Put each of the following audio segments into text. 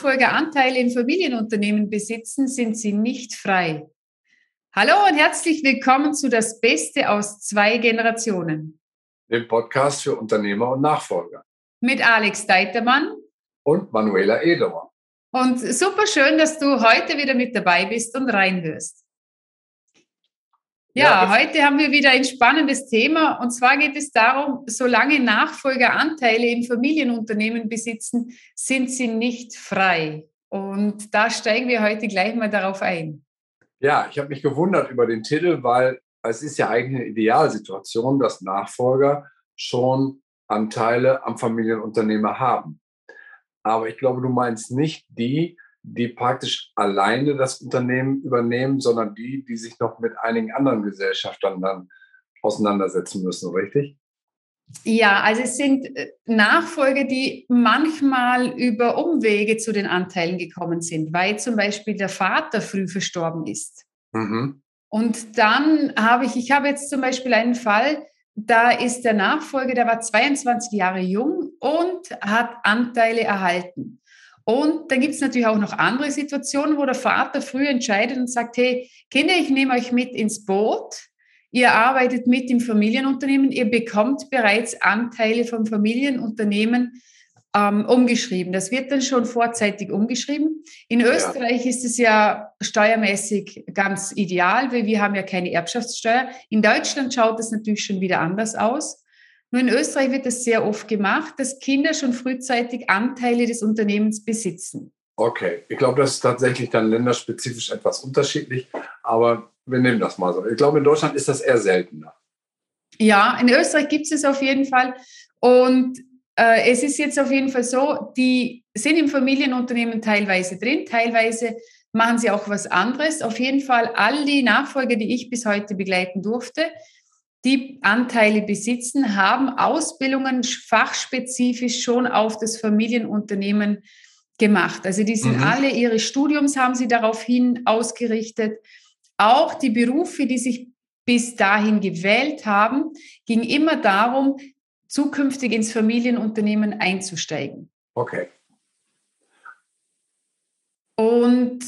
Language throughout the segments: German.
Nachfolger Anteile in Familienunternehmen besitzen, sind sie nicht frei. Hallo und herzlich willkommen zu Das Beste aus zwei Generationen. Dem Podcast für Unternehmer und Nachfolger. Mit Alex Deitermann und Manuela Ederer. Und super schön, dass du heute wieder mit dabei bist und reinhörst. Ja, ja heute haben wir wieder ein spannendes Thema. Und zwar geht es darum, solange Nachfolger Anteile in Familienunternehmen besitzen, sind sie nicht frei. Und da steigen wir heute gleich mal darauf ein. Ja, ich habe mich gewundert über den Titel, weil es ist ja eigentlich eine Idealsituation, dass Nachfolger schon Anteile am Familienunternehmer haben. Aber ich glaube, du meinst nicht die, die praktisch alleine das Unternehmen übernehmen, sondern die, die sich noch mit einigen anderen Gesellschaftern dann auseinandersetzen müssen, richtig? Ja, also es sind äh, Nachfolger, die manchmal über Umwege zu den Anteilen gekommen sind, weil zum Beispiel der Vater früh verstorben ist. Mhm. Und dann habe ich, ich habe jetzt zum Beispiel einen Fall, da ist der Nachfolger, der war 22 Jahre jung und hat Anteile erhalten. Und dann gibt es natürlich auch noch andere Situationen, wo der Vater früh entscheidet und sagt, hey, Kinder, ich nehme euch mit ins Boot. Ihr arbeitet mit im Familienunternehmen, ihr bekommt bereits Anteile vom Familienunternehmen ähm, umgeschrieben. Das wird dann schon vorzeitig umgeschrieben. In Österreich ja. ist es ja steuermäßig ganz ideal, weil wir haben ja keine Erbschaftssteuer. In Deutschland schaut es natürlich schon wieder anders aus. Nur in Österreich wird es sehr oft gemacht, dass Kinder schon frühzeitig Anteile des Unternehmens besitzen. Okay, ich glaube, das ist tatsächlich dann länderspezifisch etwas unterschiedlich, aber wir nehmen das mal so. Ich glaube, in Deutschland ist das eher seltener. Ja, in Österreich gibt es auf jeden Fall. Und äh, es ist jetzt auf jeden Fall so, die sind im Familienunternehmen teilweise drin, teilweise machen sie auch was anderes. Auf jeden Fall all die Nachfolger, die ich bis heute begleiten durfte, die Anteile besitzen, haben Ausbildungen fachspezifisch schon auf das Familienunternehmen gemacht. Also die sind mhm. alle, ihre Studiums haben sie daraufhin ausgerichtet. Auch die Berufe, die sich bis dahin gewählt haben, ging immer darum, zukünftig ins Familienunternehmen einzusteigen. Okay. Und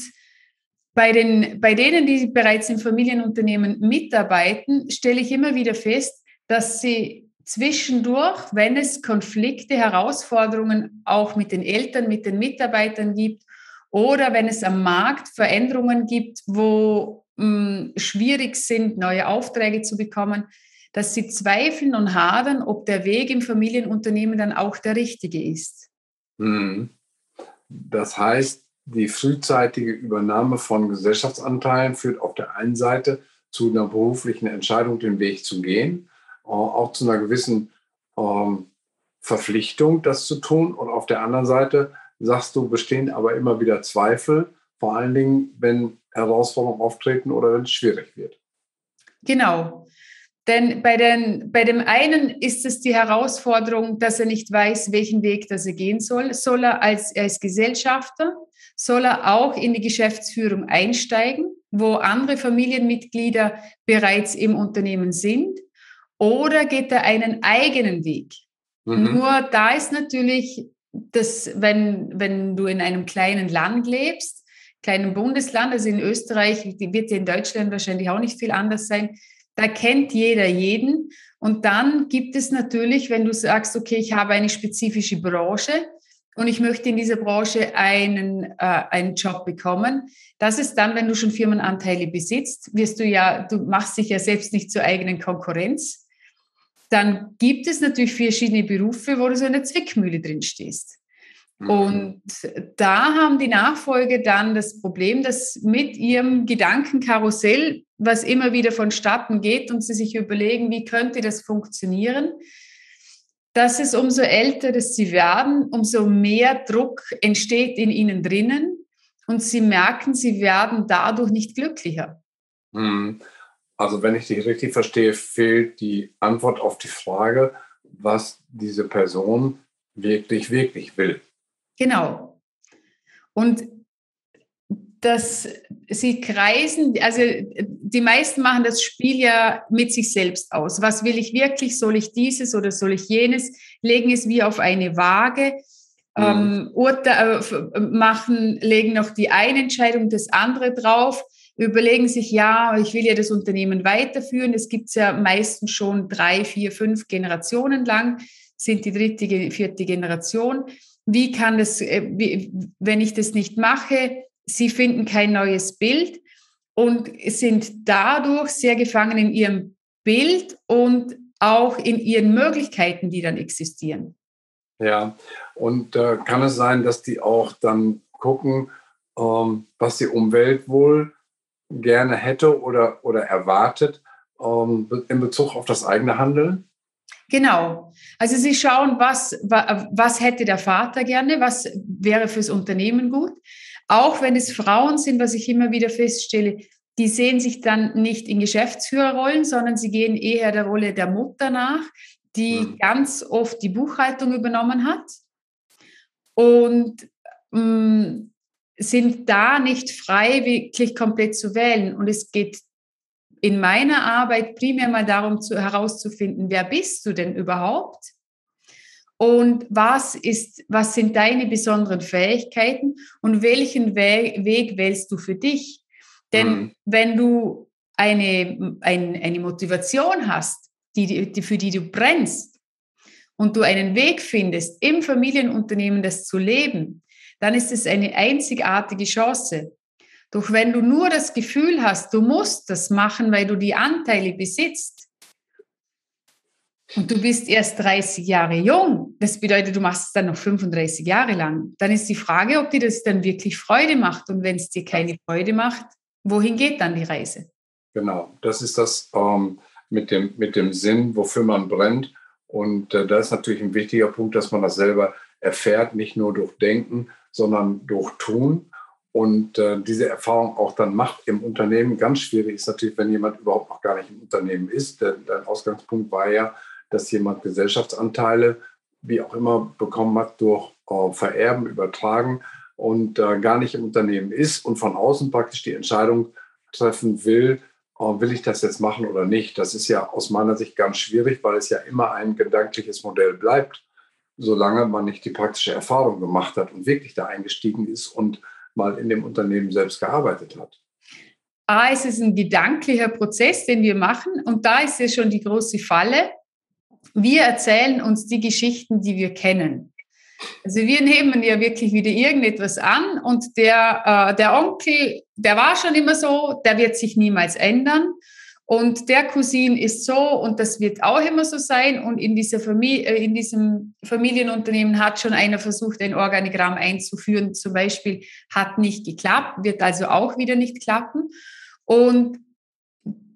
bei, den, bei denen, die bereits im Familienunternehmen mitarbeiten, stelle ich immer wieder fest, dass sie zwischendurch, wenn es Konflikte, Herausforderungen auch mit den Eltern, mit den Mitarbeitern gibt oder wenn es am Markt Veränderungen gibt, wo mh, hm, schwierig sind, neue Aufträge zu bekommen, dass sie zweifeln und hadern, ob der Weg im Familienunternehmen dann auch der richtige ist. Hm. Das heißt, die frühzeitige Übernahme von Gesellschaftsanteilen führt auf der einen Seite zu einer beruflichen Entscheidung, den Weg zu gehen, äh, auch zu einer gewissen ähm, Verpflichtung, das zu tun. Und auf der anderen Seite sagst du, bestehen aber immer wieder Zweifel, vor allen Dingen, wenn Herausforderungen auftreten oder wenn es schwierig wird. Genau. Denn bei, den, bei dem einen ist es die Herausforderung, dass er nicht weiß, welchen Weg das er gehen soll. Soll er als, ist Gesellschafter soll er auch in die Geschäftsführung einsteigen, wo andere Familienmitglieder bereits im Unternehmen sind, oder geht er einen eigenen Weg? Mhm. Nur da ist natürlich, dass wenn, wenn du in einem kleinen Land lebst, kleinen Bundesland, also in Österreich, die wird ja in Deutschland wahrscheinlich auch nicht viel anders sein, da kennt jeder jeden. Und dann gibt es natürlich, wenn du sagst, okay, ich habe eine spezifische Branche, und ich möchte in dieser Branche einen, äh, einen Job bekommen. Das ist dann, wenn du schon Firmenanteile besitzt, wirst du ja, du machst dich ja selbst nicht zur eigenen Konkurrenz. Dann gibt es natürlich verschiedene Berufe, wo du so in der Zwickmühle drin stehst. Mhm. Und da haben die Nachfolger dann das Problem, dass mit ihrem Gedankenkarussell, was immer wieder vonstatten geht und sie sich überlegen, wie könnte das funktionieren, dass es umso älter dass sie werden, umso mehr Druck entsteht in ihnen drinnen und sie merken, sie werden dadurch nicht glücklicher. Hm. Also wenn ich dich richtig verstehe, fehlt die Antwort auf die Frage, was diese Person wirklich, wirklich will. Genau. Und dass sie kreisen, also die meisten machen das Spiel ja mit sich selbst aus. Was will ich wirklich? Soll ich dieses oder soll ich jenes? Legen es wie auf eine Waage. mhm. ähm, Urteil, äh, machen, legen noch die eine Entscheidung, das andere drauf, überlegen sich, ja, ich will ja das Unternehmen weiterführen. Es gibt ja meistens schon drei, vier, fünf Generationen lang, sind die dritte, vierte Generation. Wie kann das, äh, wenn ich das nicht mache, sie finden kein neues Bild und sind dadurch sehr gefangen in ihrem Bild und auch in ihren Möglichkeiten, die dann existieren. Ja, und äh, kann es sein, dass die auch dann gucken, ähm, was die Umwelt wohl gerne hätte oder, oder erwartet ähm, in Bezug auf das eigene Handeln? Genau. Also Sie schauen, was, was hätte der Vater gerne, was wäre fürs Unternehmen gut. Auch wenn es Frauen sind, was ich immer wieder feststelle, die sehen sich dann nicht in Geschäftsführerrollen, sondern sie gehen eher der Rolle der Mutter nach, die mhm. ganz oft die Buchhaltung übernommen hat und mh, mm, sind da nicht frei, wirklich komplett zu wählen. Und es geht in meiner Arbeit primär mal darum, zu, herauszufinden, wer bist du denn überhaupt? Und was ist, was sind deine besonderen Fähigkeiten und welchen Weg, Weg wählst du für dich? Denn mhm. wenn du eine, ein, eine Motivation hast, die, die, für die du brennst und du einen Weg findest, im Familienunternehmen das zu leben, dann ist es eine einzigartige Chance. Doch wenn du nur das Gefühl hast, du musst das machen, weil du die Anteile besitzt und du bist erst 30 Jahre jung, das bedeutet, du machst es dann noch 35 Jahre lang, dann ist die Frage, ob dir das dann wirklich Freude macht. Und wenn es dir keine Freude macht, wohin geht dann die Reise? Genau, das ist das ähm, mit, dem, mit dem Sinn, wofür man brennt. Und äh, da ist natürlich ein wichtiger Punkt, dass man das selber erfährt, nicht nur durch Denken, sondern durch Tun. Und äh, diese Erfahrung auch dann macht im Unternehmen. Ganz schwierig ist natürlich, wenn jemand überhaupt noch gar nicht im Unternehmen ist. Der, der Ausgangspunkt war ja, dass jemand Gesellschaftsanteile, wie auch immer, bekommen hat durch äh, Vererben, Übertragen und äh, gar nicht im Unternehmen ist und von außen praktisch die Entscheidung treffen will, äh, will ich das jetzt machen oder nicht. Das ist ja aus meiner Sicht ganz schwierig, weil es ja immer ein gedankliches Modell bleibt, solange man nicht die praktische Erfahrung gemacht hat und wirklich da eingestiegen ist und mal in dem Unternehmen selbst gearbeitet hat. A, es ist ein gedanklicher Prozess, den wir machen und da ist ja schon die große Falle. Wir erzählen uns die Geschichten, die wir kennen. Also wir nehmen ja wirklich wieder irgendetwas an und der, äh, der Onkel, der war schon immer so, der wird sich niemals ändern. Und der Cousin ist so und das wird auch immer so sein. Und in, dieser Familie, äh, in diesem Familienunternehmen hat schon einer versucht, ein Organigramm einzuführen. Zum Beispiel hat nicht geklappt, wird also auch wieder nicht klappen. Und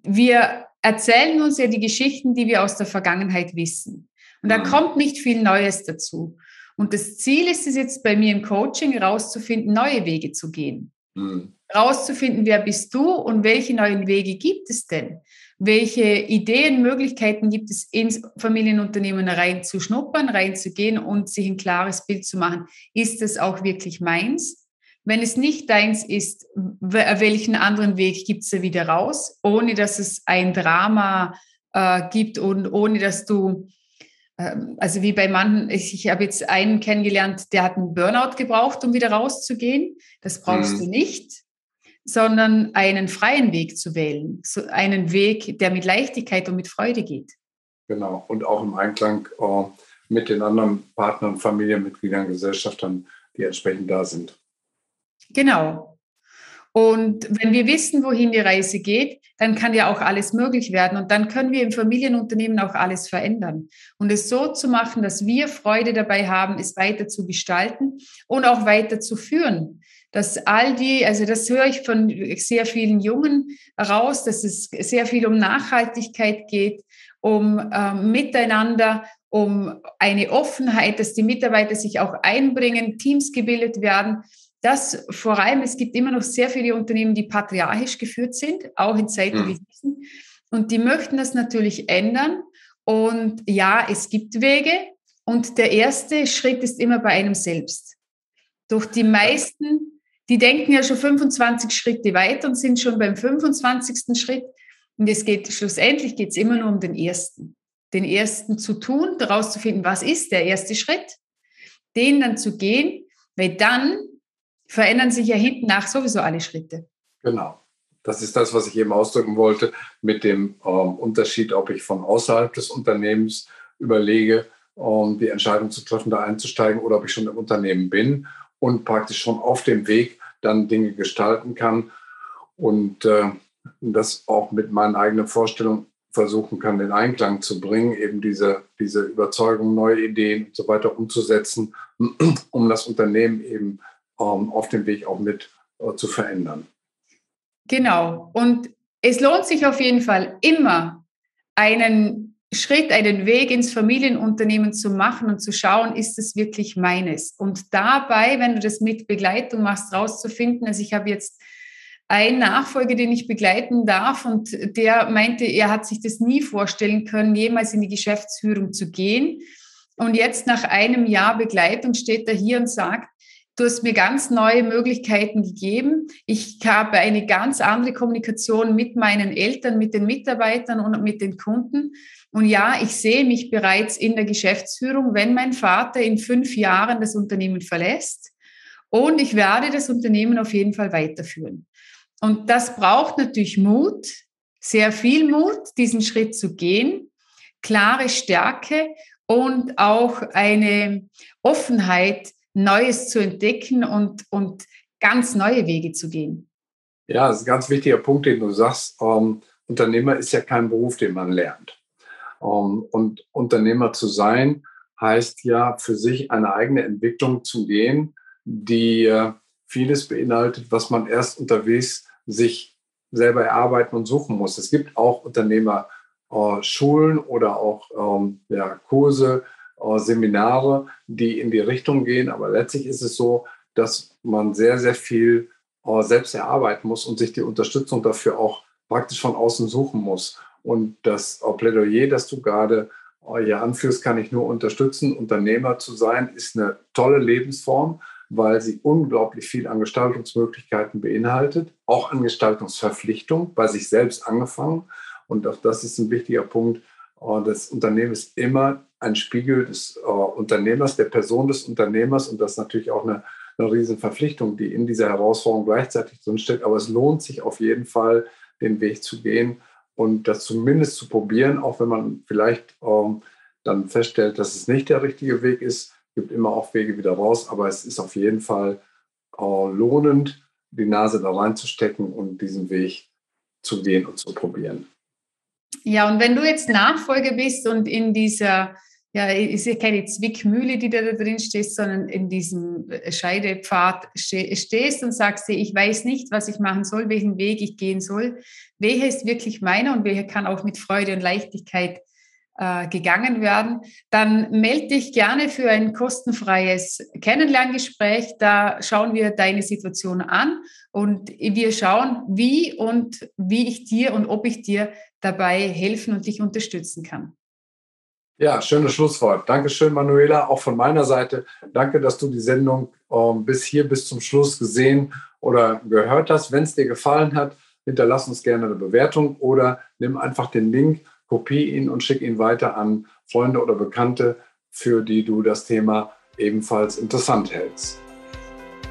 wir erzählen uns ja die Geschichten, die wir aus der Vergangenheit wissen. Und da mhm. kommt nicht viel Neues dazu. Und das Ziel ist es jetzt bei mir im Coaching, herauszufinden, neue Wege zu gehen. Mhm. Rauszufinden, wer bist du und welche neuen Wege gibt es denn? Welche Ideen, Möglichkeiten gibt es, ins Familienunternehmen reinzuschnuppern, reinzugehen und sich ein klares Bild zu machen? Ist es auch wirklich meins? Wenn es nicht deins ist, welchen anderen Weg gibt es da wieder raus, ohne dass es ein Drama äh, gibt und ohne dass du ähm, also wie bei manchen, ich, ich habe jetzt einen kennengelernt, der hat einen Burnout gebraucht, um wieder rauszugehen. Das brauchst mhm. du nicht, sondern einen freien Weg zu wählen. So einen Weg, der mit Leichtigkeit und mit Freude geht. Genau, und auch im Einklang äh, mit den anderen Partnern, Familienmitgliedern, Gesellschaftern, die entsprechend da sind. Genau. Und wenn wir wissen, wohin die Reise geht, dann kann ja auch alles möglich werden. Und dann können wir im Familienunternehmen auch alles verändern. Und es so zu machen, dass wir Freude dabei haben, es weiter zu gestalten und auch weiter zu führen. Dass all die, also das höre ich von sehr vielen Jungen raus, dass es sehr viel um Nachhaltigkeit geht, um äh, Miteinander, um eine Offenheit, dass die Mitarbeiter sich auch einbringen, Teams gebildet werden dass vor allem, es gibt immer noch sehr viele Unternehmen, die patriarchisch geführt sind, auch in Zeiten mhm. wie diesen. Und die möchten das natürlich ändern. Und ja, es gibt Wege. Und der erste Schritt ist immer bei einem selbst. Durch die meisten, die denken ja schon 25 Schritte weiter und sind schon beim 25. Schritt. Und es geht schlussendlich geht immer nur um den ersten. Den ersten zu tun, daraus zu finden, was ist der erste Schritt den dann zu gehen, weil dann verändern sich ja hinten nach sowieso alle Schritte. Genau. Das ist das, was ich eben ausdrücken wollte, mit dem ähm, Unterschied, ob ich von außerhalb des Unternehmens überlege, ähm, die Entscheidung zu treffen, da einzusteigen, oder ob ich schon im Unternehmen bin und praktisch schon auf dem Weg dann Dinge gestalten kann und äh, das auch mit meinen eigenen Vorstellungen versuchen kann, in Einklang zu bringen, eben diese, diese Überzeugung, neue Ideen und so weiter umzusetzen, um das Unternehmen eben ähm, auf dem Weg auch mit äh, zu verändern. Genau. Und es lohnt sich auf jeden Fall immer, einen Schritt, einen Weg ins Familienunternehmen zu machen und zu schauen, ist es wirklich meines? Und dabei, wenn du das mit Begleitung machst, rauszufinden, also ich habe jetzt einen Nachfolger, den ich begleiten darf und der meinte, er hat sich das nie vorstellen können, jemals in die Geschäftsführung zu gehen. Und jetzt nach einem Jahr Begleitung steht er hier und sagt, Du hast mir ganz neue Möglichkeiten gegeben. Ich habe eine ganz andere Kommunikation mit meinen Eltern, mit den Mitarbeitern und mit den Kunden. Und ja, ich sehe mich bereits in der Geschäftsführung, wenn mein Vater in fünf Jahren das Unternehmen verlässt. Und ich werde das Unternehmen auf jeden Fall weiterführen. Und das braucht natürlich Mut, sehr viel Mut, diesen Schritt zu gehen, klare Stärke und auch eine Offenheit, Neues zu entdecken und, und ganz neue Wege zu gehen. Ja, das ist ein ganz wichtiger Punkt, den du sagst. Ähm, Unternehmer ist ja kein Beruf, den man lernt. Ähm, und Unternehmer zu sein heißt ja für sich eine eigene Entwicklung zu gehen, die äh, vieles beinhaltet, was man erst unterwegs sich selber erarbeiten und suchen muss. Es gibt auch Unternehmerschulen äh, oder auch ähm, ja, Kurse, äh, Seminare, die in die Richtung gehen. Aber letztlich ist es so, dass man sehr, sehr viel selbst erarbeiten muss und sich die Unterstützung dafür auch praktisch von außen suchen muss. Und das äh, Plädoyer, das du gerade hier anführst, kann ich nur unterstützen. Unternehmer zu sein, ist eine tolle Lebensform, weil sie unglaublich viel an Gestaltungsmöglichkeiten beinhaltet, auch an Gestaltungsverpflichtung, bei sich selbst angefangen. Und auch das ist ein wichtiger Punkt. Das Unternehmen ist immer ein Spiegel des äh, Unternehmers, der Person des Unternehmers und das ist natürlich auch eine, eine riesen Verpflichtung, die in dieser Herausforderung gleichzeitig drinsteckt. Aber es lohnt sich auf jeden Fall, den Weg zu gehen und das zumindest zu probieren, auch wenn man vielleicht ähm, dann feststellt, dass es nicht der richtige Weg ist. Gibt immer auch Wege wieder raus, aber es ist auf jeden Fall äh, lohnend, die Nase da reinzustecken und diesen Weg zu gehen und zu probieren. Ja, und wenn du jetzt Nachfolger bist und in dieser ja, ist ja keine Zwickmühle, die da, drin steht, sondern in diesem äh, Scheidepfad stehst und sagst dir, ich weiß nicht, was ich machen soll, welchen Weg ich gehen soll, welcher ist wirklich meiner und welcher kann auch mit Freude und Leichtigkeit äh, gegangen werden, dann melde dich gerne für ein kostenfreies Kennenlerngespräch. Da schauen wir deine Situation an und wir schauen, wie und wie ich dir und ob ich dir dabei helfen und dich unterstützen kann. Ja, schönes Schlusswort. Dankeschön, Manuela, auch von meiner Seite. Danke, dass du die Sendung ähm, bis hier, bis zum Schluss gesehen oder gehört hast. Wenn es dir gefallen hat, hinterlass uns gerne eine Bewertung oder nimm einfach den Link, kopie ihn und schick ihn weiter an Freunde oder Bekannte, für die du das Thema ebenfalls interessant hältst.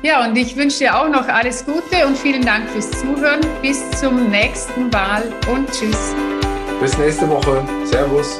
Ja, und ich wünsche dir auch noch alles Gute und vielen Dank fürs Zuhören. Bis zum nächsten Mal und tschüss. Bis nächste Woche. Servus.